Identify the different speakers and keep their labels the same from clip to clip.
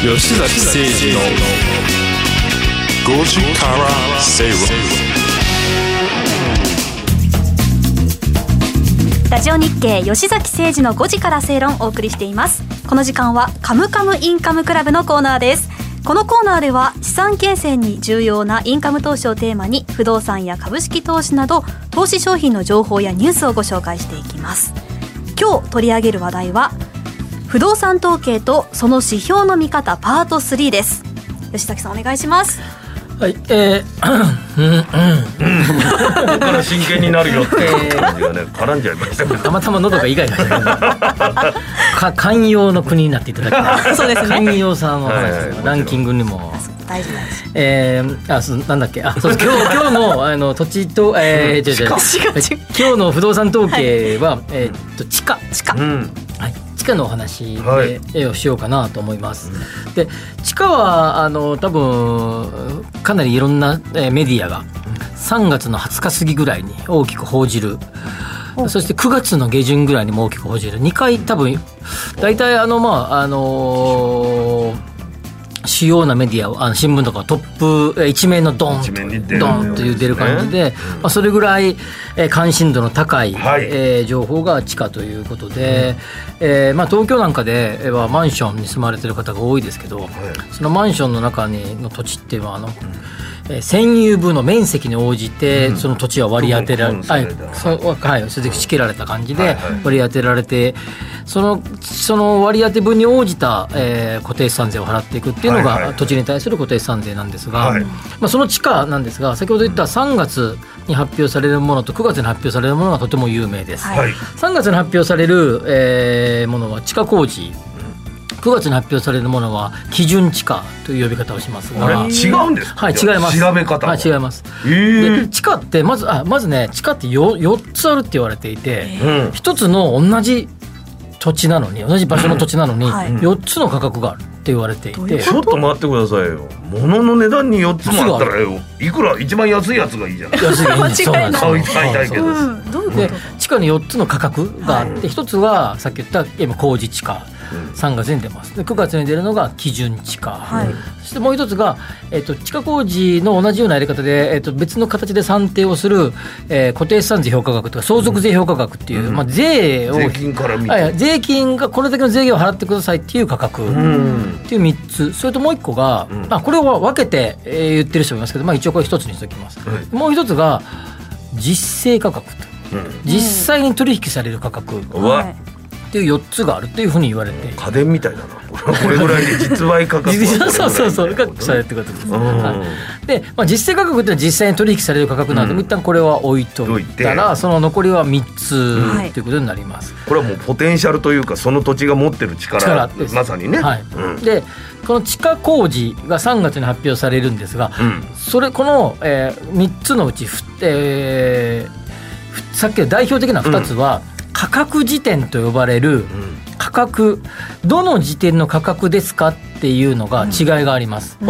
Speaker 1: 吉崎誠二の5時から正論
Speaker 2: ラジオ日経吉崎誠二の5時から正論をお送りしています。この時間はカムカムインカムクラブのコーナーです。このコーナーでは資産形成に重要なインカム投資をテーマに不動産や株式投資など投資商品の情報やニュースをご紹介していきます。今日取り上げる話題は不動産統計とその指標の見方パート3です。吉崎さんお願いします。
Speaker 3: はい、えー、うんうん
Speaker 4: ここから真剣になるよって感じがね絡んじゃいましたけど
Speaker 3: たまたま喉がイガイガしてる か寛容の国になっていただきたい。
Speaker 2: そうですね。
Speaker 3: 寛容さんの話
Speaker 4: はい。はい
Speaker 3: ランキングにも。
Speaker 2: 大事大事
Speaker 3: えー、あそうなんだっけ？あそう今日 今日のあの土地とえー、違う違う今日の不動産統計は、えーっと地価
Speaker 2: 地価
Speaker 4: うん
Speaker 3: はい、地価のお話で、
Speaker 4: はい。
Speaker 3: 絵をしようかなと思います。で地価はあの多分かなりいろんなえーメディアが3月の20日過ぎぐらいに大きく報じる。そして9月の下旬ぐらいにも大きく報じる。2回多分大体あのまああのー主要なメディアをあの新聞とかトップえー一面のドン
Speaker 4: 一面に出る
Speaker 3: ドンという出る感じで、まあ、それぐらい、えー関心度の高い、
Speaker 4: はい。
Speaker 3: えー情報が地価ということで、えーまあ、東京なんかでえーはマンションに住まれてる方が多いですけど、そのマンションの中にの土地っていうのはあの、えー占有分の面積に応じてその土地は割り当てられ、
Speaker 4: 区分
Speaker 3: はい。はい、それで仕切られた感じで割り当てられてそのその割り当て分に応じた、えー固定資産税を払っていくっていうのが、土地に対する固定資産税なんですが、
Speaker 4: はい。
Speaker 3: まあ、その地価なんですが先ほど言った3月に発表されるものと9月に発表されるものがとても有名です。
Speaker 2: はい。
Speaker 4: はい
Speaker 3: 3月に発表される、えーものは地下工事9月に発表され？るものは基準地価という呼び方をします
Speaker 4: あれ？
Speaker 3: が。
Speaker 4: 違うんですか？
Speaker 3: はい、違います。
Speaker 4: 調べ方も
Speaker 3: はい、違います。
Speaker 4: えー。
Speaker 3: で地下ってまずあまずね地下ってよ4つあるって言われていて、
Speaker 4: うん。
Speaker 3: 一つの同じ土地なのに同じ場所の土地なのに、
Speaker 2: はい。
Speaker 3: 4つの価格があるって言われていて、
Speaker 2: どういう
Speaker 4: ちょっと待ってくださいよ。物の値段に4つもあったらよ。いくら？一番安いやつがいいじゃない。
Speaker 3: 安い。がいいんですそうなんです。
Speaker 4: 買い買いたいけど。
Speaker 2: うんどういうこと？
Speaker 3: で地下に4つの価格があって、一つはさっき言った今工事地価3月に出ます。で9月に出るのが基準地価、
Speaker 2: はい。
Speaker 3: そしてもう一つが、えっと地下工事の同じようなやり方で、えっと別の形で算定をする、えー固定資産税評価額とか相続税評価額っていう、まあ、税を
Speaker 4: 税金から見て。
Speaker 3: はい、税金がこれだけの税金を払ってくださいっていう価格、
Speaker 4: うん。
Speaker 3: っていう3つ。それともう1個が、まあ、これを分けて、えー言ってる人もいますけど、まあ、一応これ1つにしておきます、
Speaker 4: はい。
Speaker 3: もう1つが実勢価格と。
Speaker 4: うん。
Speaker 3: 実際に取引される価格ていう4つがあるっていうふうに言われて
Speaker 4: 家電みたいだな。これぐらいで実売価格
Speaker 3: そうそうそう価格されるってことです、
Speaker 4: うん。
Speaker 3: はい、で、まあ、実勢価格っていうのは実際に取引される価格なので、
Speaker 4: うん。
Speaker 3: 一旦これは置いと
Speaker 4: 置い
Speaker 3: いたら
Speaker 4: て。
Speaker 3: その残りは3つ
Speaker 2: はい。
Speaker 3: ということになります、
Speaker 4: これはもうポテンシャルというかその土地が持ってる力まさにね。
Speaker 3: はい。
Speaker 4: うん。
Speaker 3: でこの地下工事が3月に発表されるんですが、
Speaker 4: うん。
Speaker 3: それこの、えー、3つのうち、ふえーふさっきの代表的な2つは、価格時点と呼ばれる価格どの時点の価格ですかっていうのが違いがあります。
Speaker 4: ほう。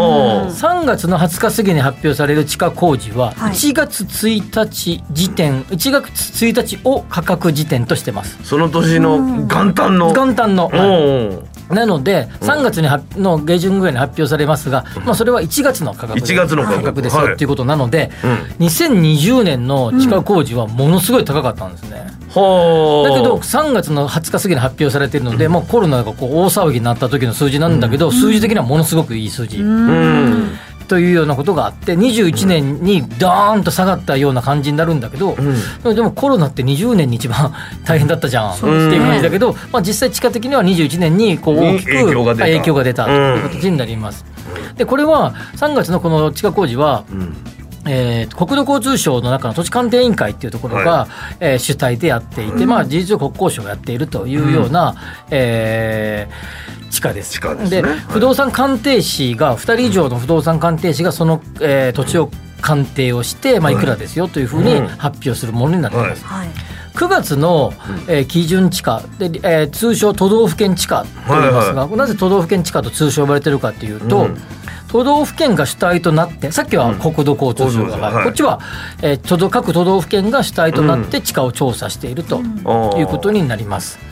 Speaker 3: 3月の20日過ぎに発表される地下工事は
Speaker 2: はい。
Speaker 3: 1月1日時点、1月1日を価格時点としてます。
Speaker 4: その年の元旦の。
Speaker 3: 元旦の、
Speaker 4: おう
Speaker 3: なので3月にはの下旬ぐらいに発表されますが、まあ、それは1月の価格で
Speaker 4: 1月の価格。
Speaker 3: ですよ
Speaker 4: はい。
Speaker 3: っていうことなので、
Speaker 4: うん。
Speaker 3: 2020年の地下工事はものすごい高かったんですね。
Speaker 4: ほう
Speaker 3: だけど3月の20日過ぎに発表されているので、もうコロナがこう大騒ぎになった時の数字なんだけど、数字的にはものすごくいい数字。
Speaker 4: うん
Speaker 3: というようなことがあって21年にドーンと下がったような感じになるんだけど、でもコロナって20年に一番 大変だったじゃんっていう感じだけど、まあ、実際地価的には21年にこう大きく
Speaker 4: に影響が出た。
Speaker 3: 影響が出たという形になります。でこれは3月のこの地下工事は、えー国土交通省の中の土地鑑定委員会っていうところが、えー主体でやっていて、まあ、事実上国交省がやっているというような、えー地価です。
Speaker 4: 地価ですね。はい。
Speaker 3: 不動産鑑定士が2人以上の不動産鑑定士がその、えー土地を鑑定をして、まあ、いくらですよというふうに
Speaker 4: うん。
Speaker 3: 発表するものになっています。
Speaker 2: はい。
Speaker 3: 9月の、えー基準地価で、えー通称都道府県地価と言いますが、なぜ都道府県地価と通称呼ばれてるかというと、
Speaker 4: うん
Speaker 3: 都道府県が主体となってさっきは国土交通省が、
Speaker 4: うん
Speaker 3: はい。こっちは、えー各都道府県が主体となって地価を調査しているということになります。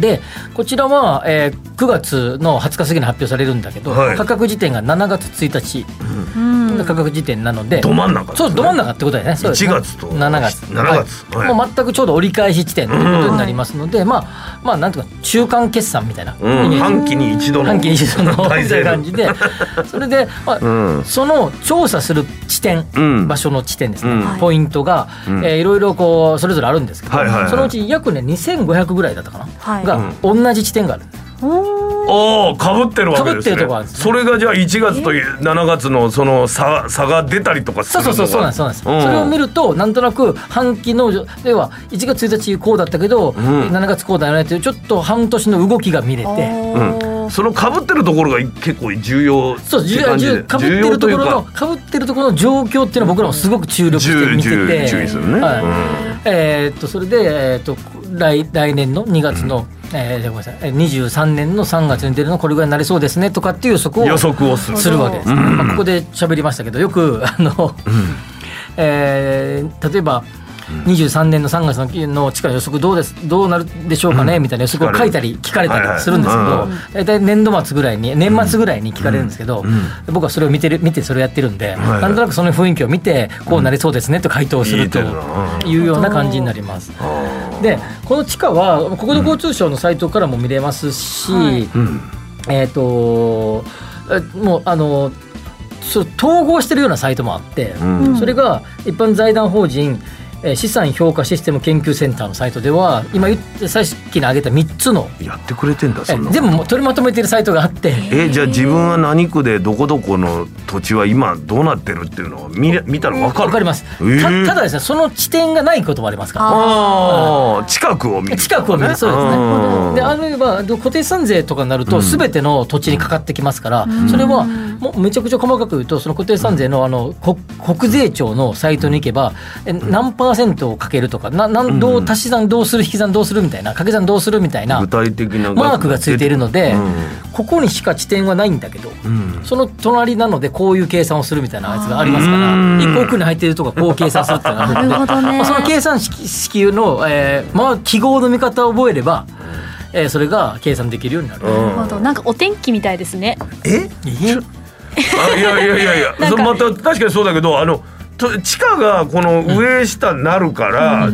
Speaker 3: でこちらは、えー9月の20日過ぎに発表されるんだけど、
Speaker 4: はい。
Speaker 3: 価格時点が7月1日。
Speaker 2: うん。
Speaker 3: の価格時点なので、
Speaker 4: ど真ん中ね。
Speaker 3: そうど真ん中ってことだよね。そうですね。
Speaker 4: 1月と
Speaker 3: 7月。
Speaker 4: 7月。はい。
Speaker 3: もう全くちょうど折り返し地点ということになりますので、まあまあなんとか中間決算みたいな、
Speaker 4: うん。半期に一度の
Speaker 3: 半期に一度の
Speaker 4: 大
Speaker 3: っていう
Speaker 4: セール
Speaker 3: 感じで。それで、まあ
Speaker 4: うん。
Speaker 3: その調査する地点、
Speaker 4: うん。
Speaker 3: 場所の地点ですね、
Speaker 4: うん。
Speaker 3: ポイントが、
Speaker 4: うん。
Speaker 3: えーいろいろこうそれぞれあるんですけど、
Speaker 4: はいはいはい。
Speaker 3: そのうち約ね2500ぐらいだったかな、
Speaker 2: はい
Speaker 3: が同じ地点がある。
Speaker 2: おー。
Speaker 4: ああかぶってるわけですね。
Speaker 3: 被ってるとこあるんですね。
Speaker 4: それがじゃあ1月と7月のその差差が出たりとかす
Speaker 3: そう
Speaker 4: るのが
Speaker 3: そうそうそうなんですそうなんです、
Speaker 4: うん。
Speaker 3: それを見るとなんとなく半期のでは1月1日こうだったけど、
Speaker 4: ん。
Speaker 3: 7月こうだよねっていうちょっと半年の動きが見れて。
Speaker 4: うん、そのかぶってるところが結構重要
Speaker 3: そう重
Speaker 4: って感じで。
Speaker 3: 要かぶってるところのか。ぶってるところの状況っていうのは僕らもすごく注力して見て
Speaker 4: 重
Speaker 3: て
Speaker 4: 注意するね。
Speaker 3: はい。
Speaker 4: うん。
Speaker 3: えーっとそれで、えーっと来来年の2月の、えーごめんなさい。えー23年の3月に出るのこれぐらいになりそうですねとかっていう予測を
Speaker 4: 予測をする。
Speaker 3: するわけです、ね。
Speaker 4: うん。
Speaker 3: まあ、ここで喋りましたけどよくあの、えー例えば23年の3月のの地価の予測どうですどうなるでしょうかね、みたいな予測を書いたり聞かれたりするんですけど、大体年度末ぐらいに年末ぐらいに聞かれるんですけど、僕はそれを見てる見てそれをやってるんで、
Speaker 4: はい
Speaker 3: なんとなくその雰囲気を見てこうなりそうですねと回答すると
Speaker 4: い
Speaker 3: うような感じになります。でこの地価は国土交通省のサイトからも見れますし、えっ、とえもうあのそう統合してるようなサイトもあって、
Speaker 4: うん。
Speaker 3: それが一般財団法人えー資産評価システム研究センターのサイトでは今言ってさっきに挙げた3つの
Speaker 4: やってくれてんだ
Speaker 3: え
Speaker 4: そんな
Speaker 3: 全部取りまとめてるサイトがあって。
Speaker 4: えじゃあ自分は何区でどこどこの土地は今どうなってるっていうのを見れ見たら分かる？
Speaker 3: わかります、
Speaker 4: えー。
Speaker 3: たただですねその地点がないこともありますから。
Speaker 4: ああ近くを見る
Speaker 3: 近くを見る。そうですね。
Speaker 4: うん。
Speaker 3: であるいは固定資産税とかになると全ての土地にかかってきますから、それはもうめちゃくちゃ細かく言うとその固定資産税のあの国国税庁のサイトに行けばえ何パーセントをかけるとかななんどう足し算どうする引き算どうするみたいな掛け算どうするみたいな
Speaker 4: 具体的な
Speaker 3: マークがついているので、
Speaker 4: うん。
Speaker 3: ここにしか地点はないんだけど、
Speaker 4: うん。
Speaker 3: その隣なのでこういう計算をするみたいなやつがありますから
Speaker 4: うん。
Speaker 3: 一個奥に入っているとこはこう計算するっていうのがあ
Speaker 2: な
Speaker 3: るので
Speaker 2: るほどね。
Speaker 3: まあその計算式式の、えーまあ、記号の見方を覚えれば、えーそれが計算できるようになる。
Speaker 2: なるほど。なんかお天気みたいですね。
Speaker 4: え？
Speaker 3: え。
Speaker 4: あいやいやいやいや。また確かにそうだけどあのと地価がこの上下になるから、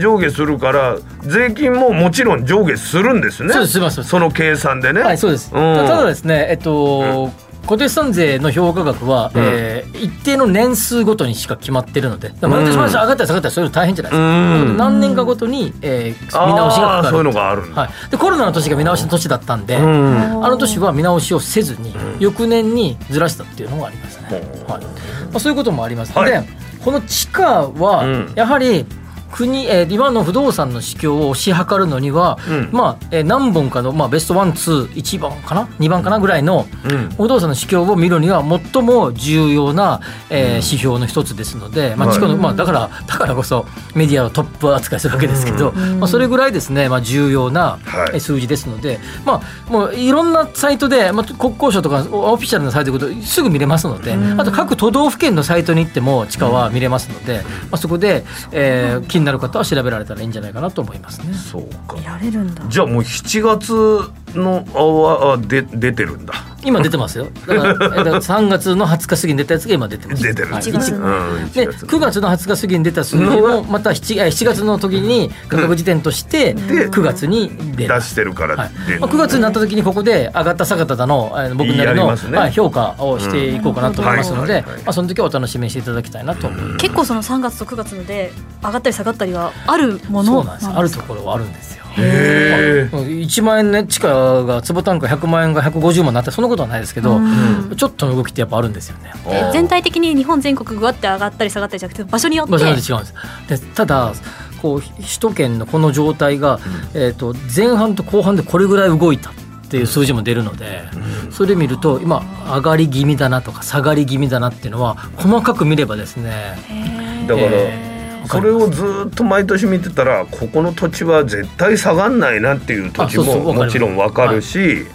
Speaker 4: 上下するから税金ももちろん上下するんですね。
Speaker 3: そ
Speaker 4: の計算でね。
Speaker 3: はい、そうです。た
Speaker 4: ん。
Speaker 3: ただですね、えっと、固定資産税の評価額は、えー一定の年数ごとにしか決まってるので、毎年毎年上がったり下がったりそういうの大変じゃないですか。
Speaker 4: うん
Speaker 3: 何年かごとに、えー見直しがかかる。
Speaker 4: そういうのがある
Speaker 3: はい、でコロナの年が見直しの年だったんで、
Speaker 4: うん
Speaker 3: あの年は見直しをせずに、翌年にずらしたっていうのもありますね。はいまあ、そういうこともあります。
Speaker 4: はい
Speaker 3: でこの地価は、
Speaker 4: うん
Speaker 3: やはり国、えー今の不動産の市況を推し量るのには、
Speaker 4: うん。
Speaker 3: まあ、えー何本かの、まあ、ベストワンツー1番かな？2番かなぐらいの
Speaker 4: うん。
Speaker 3: 不動産の市況を見るには最も重要な、えー指標の一つですので、まあ、
Speaker 4: はい。
Speaker 3: 地価のまあ、だからだからこそメディアをトップ扱いするわけですけど、まあ、それぐらいですね、まあ、重要な数字ですので、まあ、もういろんなサイトで、まあ、国交省とかオフィシャルなサイトですぐ見れますので、あと各都道府県のサイトに行っても地価は見れますので、まあ、そこで、えー気になる方は調べられたらいいんじゃないかなと思いますね。
Speaker 4: そうか
Speaker 2: 見られるんだ
Speaker 4: じゃあもう7月のあはあで出てるんだ。
Speaker 3: 今出てますよ。だから、えーだから3月の20日過ぎに出たやつが今出てます。
Speaker 4: 出てる。
Speaker 3: はい。
Speaker 2: 1月。
Speaker 3: 一
Speaker 4: うん
Speaker 3: で
Speaker 4: 1月。
Speaker 3: 9月の20日過ぎに出た数字もまた 7, えー7月の時に価格時点として
Speaker 4: で
Speaker 3: 9月に出る。
Speaker 4: 出。してるから
Speaker 3: はい。まあ、9月になった時にここで上がった下がっただのえー僕なりの、
Speaker 4: ね
Speaker 3: はい、評価をしていこうかなと思いますので、
Speaker 4: うん。はいはいはい。
Speaker 3: まあ、その時はお楽しみにしていただきたいなと思います。
Speaker 2: 結構その3月と9月ので上がったり下がったりはあるもの
Speaker 3: そうなんです。あるところはあるんですよ。
Speaker 4: へ
Speaker 3: まあ1万円ね地価が坪単価100万円が150万になってそんなことはないですけど、
Speaker 2: うん。
Speaker 3: ちょっとの動きってやっぱあるんですよね。
Speaker 2: え全体的に日本全国ぐわって上がったり下がったりじゃなくて場所によって。
Speaker 3: 場所によって違うんですでただこう首都圏のこの状態が、えー、と前半と後半でこれぐらい動いたっていう数字も出るので、それ見ると今上がり気味だなとか下がり気味だなっていうのは細かく見ればですね
Speaker 4: だから、
Speaker 3: えー
Speaker 4: それをずっと毎年見てたらここの土地は絶対下がんないなっていう土地ももちろんわかるし、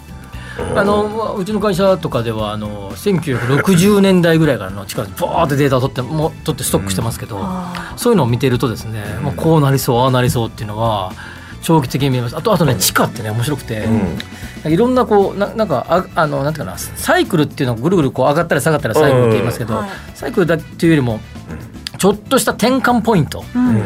Speaker 3: あのうちの会社とかではあの1960年代ぐらいからの力でバーってデータを取っても取ってストックしてますけど、
Speaker 2: あ
Speaker 3: そういうのを見てるとですね、もうこうなりそうああなりそうっていうのは長期的に見えます。あとあとね地下ってね面白くて、いろんなこうななんかああのなんていうかなサイクルっていうのをぐるぐるこう上がったり下がったりサイクルって言いますけど、サイクルだっていうよりもちょっとした転換ポイント、
Speaker 2: うん。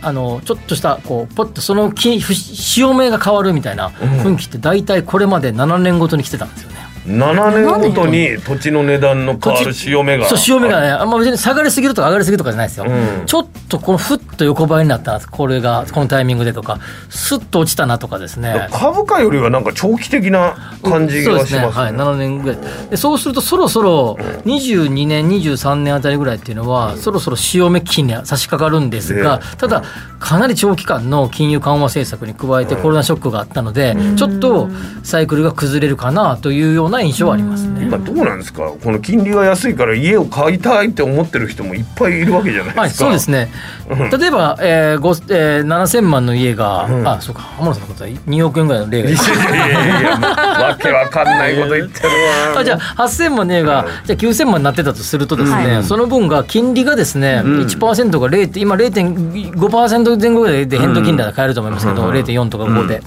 Speaker 3: あのちょっとしたこうポッとそのきふ潮目が変わるみたいな雰囲気って大体これまで7年ごとに来てたんですよね。
Speaker 4: 7年ごとに土地の値段の変わる潮目が
Speaker 3: そう潮目がねあんま別に下がりすぎるとか上がりすぎるとかじゃないですよ、
Speaker 4: うん。
Speaker 3: ちょっとこのふっと横ばいになったなこれがこのタイミングでとか。スッと落ちたなとかですね。
Speaker 4: 株価よりはなんか長期的な感じがしますね。
Speaker 3: ね、はい、7年ぐらい。でそうするとそろそろ22年23年あたりぐらいっていうのはそろそろ潮目期に差し掛かるんですが
Speaker 4: え
Speaker 3: ただかなり長期間の金融緩和政策に加えてコロナショックがあったのでちょっとサイクルが崩れるかなというような印象はありますね。
Speaker 4: 今どうなんですか？この金利が安いから家を買いたいって思ってる人もいっぱいいるわけじゃない
Speaker 3: はい、
Speaker 4: ですか、
Speaker 3: そうですね。例えば、えーごえー、7000万の家が、
Speaker 4: ん。
Speaker 3: あ、そうか、浜田さんのことは2億円ぐらいの例が。
Speaker 4: いやいやいやわけわかんないこと言ってるわ。
Speaker 3: あじゃあ8000万の家が、じゃあ9000万になってたとするとですね、
Speaker 2: はい
Speaker 3: その分が金利がですね、
Speaker 4: ん。
Speaker 3: 1%が0今0.5%前後ぐらいで変動金利が買えると思いますけど、
Speaker 4: うん。
Speaker 3: 0.4とか5で、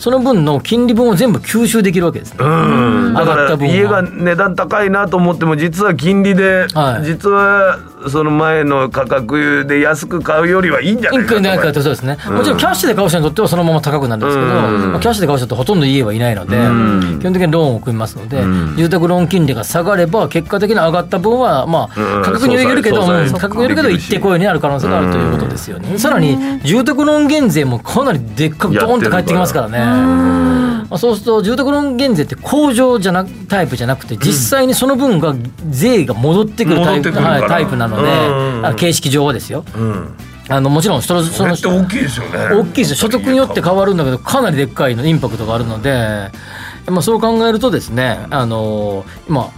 Speaker 3: その分の金利分を全部吸収できるわけですね。
Speaker 4: うん、だから家が値段高いなと思っても実は金利で、
Speaker 3: はい。
Speaker 4: 実はその前の価格で安く買うよりはいいんじゃないか
Speaker 3: なんかってそうですね、もちろんキャッシュで買う人にとってはそのまま高くなるんですけど、
Speaker 4: うん。
Speaker 3: まあキャッシュで買う人ってほとんど家はいないので、
Speaker 4: ん。
Speaker 3: 基本的にローンを組みますので、
Speaker 4: うん。
Speaker 3: 住宅ローン金利が下がれば結果的に上がった分はまあ
Speaker 4: うん。
Speaker 3: 価格によるけど、価格によるけど一定雇用になる可能性があるということですよね。さらに住宅ローン減税もかなりでっかくドーンと返ってきますからね。まあ、そうすると住宅ローン減税って控除じゃなタイプじゃなくて実際にその分が税が戻ってくるタイプ,、はい、タイプなので、
Speaker 4: うん
Speaker 3: あの形式上はですよ。
Speaker 4: うん、
Speaker 3: あのもちろんそのその
Speaker 4: 大きいですよね。
Speaker 3: 大きいですよ。所得によって変わるんだけどかなりでっかいのインパクトがあるので、まあ、そう考えるとですねあの今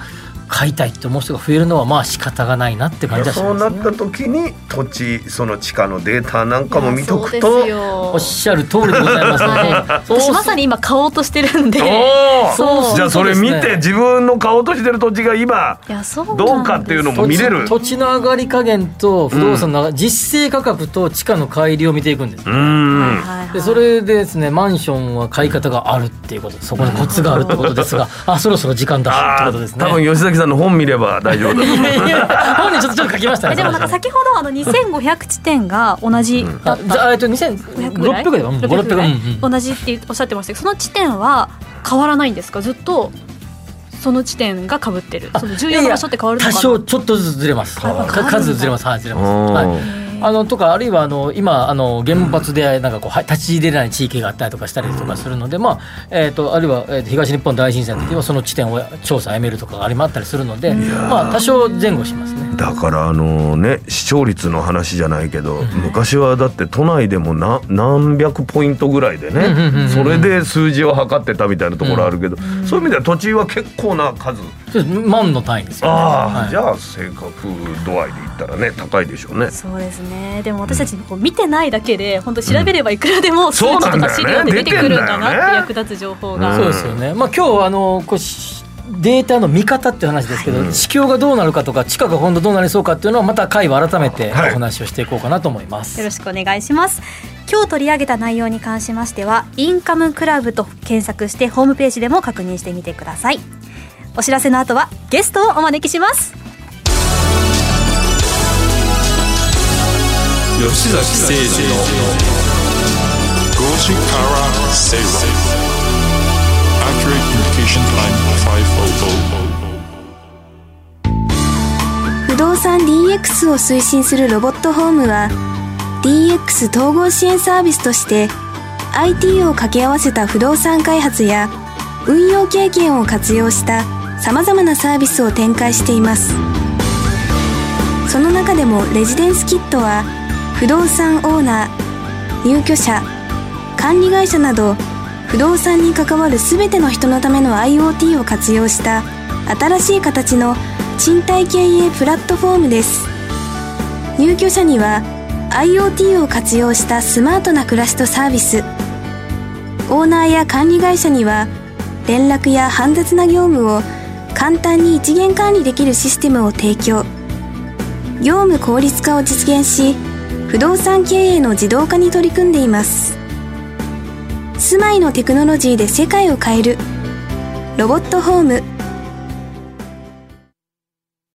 Speaker 3: 買いたいって思う人が増えるのはまあ仕方がないなって感じはし
Speaker 4: そう
Speaker 3: ます、ね、
Speaker 4: なった時に土地その地価のデータなんかも見とく
Speaker 2: そう
Speaker 4: と
Speaker 3: おっしゃる通りでございますので、そ う
Speaker 2: 私まさに今買おうとしてるんで。そう。
Speaker 4: じゃあそれ見て自分の買おうとしてる土地が今どうかっていうのも見れる。
Speaker 3: 土地土地の上がり加減と不動産の上が実勢価格と地価の乖離を見ていくんです。でそれでですねマンションは買い方があるっていうこと。そこにコツがあるってことですが。あそろそろ時間だって
Speaker 4: あ
Speaker 3: ことですね。
Speaker 4: ー多分吉崎さんの本見れば大丈夫だ
Speaker 3: 本人ちょっとちょっと書きましたね
Speaker 2: えでもなんか先ほどあの2500地点が同じだ
Speaker 3: あ
Speaker 2: った。
Speaker 3: じゃあえっと
Speaker 2: 500ぐらい
Speaker 3: ？2600でうん
Speaker 2: 600ぐ
Speaker 3: 500
Speaker 2: らい。
Speaker 3: うんうん
Speaker 2: 同じっておっしゃってましたけどその地点は変わらないんですか？ずっとその地点が被ってる。その重要な場所って変わるのか
Speaker 3: 多
Speaker 2: な
Speaker 3: 少ちょっとずつずれます。数ずれますはいずれます。
Speaker 4: うん
Speaker 3: はいあのとかあるいはあの今あの原発でなんかこうは立ち入れない地域があったりとかしたりとかするので、まあえー、とあるいは、えーと東日本大震災の時はその地点を調査やめるとかがありまったりするので、まあ多少前後しますね。
Speaker 4: だからあのね視聴率の話じゃないけど、昔はだって都内でもな何百ポイントぐらいで
Speaker 3: うんうんうんうん
Speaker 4: ねそれで数字を測ってたみたいなところあるけど、そういう意味では土地は結構な数。
Speaker 3: そうです。万の単位ですよね。
Speaker 4: ああ、
Speaker 3: はい。
Speaker 4: じゃあ正確度合いで言ったらね高いでしょうね。
Speaker 2: そうですねでも私たちこう見てないだけで本当調べればいくらでも数
Speaker 4: そう
Speaker 2: 値と
Speaker 4: なんだよね。
Speaker 2: か資料で出てくるんだなって役立つ情報が、
Speaker 4: うん。
Speaker 3: そうですよね。まあ今日あのこうしデータの見方っていう話ですけど、地況がどうなるかとか地価が今度どうなりそうかっていうのはまた回は改めてお
Speaker 4: はい。
Speaker 3: 話をしていこうかなと思います。
Speaker 2: よろしくお願いします。今日取り上げた内容に関しましてはインカムクラブと検索してホームページでも確認してみてください。お知らせの後はゲストをお招きします
Speaker 1: 吉崎誠二の5時から正論 Accurate Communication Time 500
Speaker 5: 不動産 DX を推進するロボットホームは DX 統合支援サービスとして IT を掛け合わせた不動産開発や運用経験を活用した様々なサービスを展開しています。その中でもレジデンスキットは不動産オーナー入居者管理会社など不動産に関わる全ての人のための IoT を活用した新しい形の賃貸経営プラットフォームです。入居者には IoT を活用したスマートな暮らしとサービス。オーナーや管理会社には連絡や煩雑な業務を簡単に一元管理できるシステムを提供。業務効率化を実現し不動産経営の自動化に取り組んでいます。住まいのテクノロジーで世界を変える。ロボットホーム。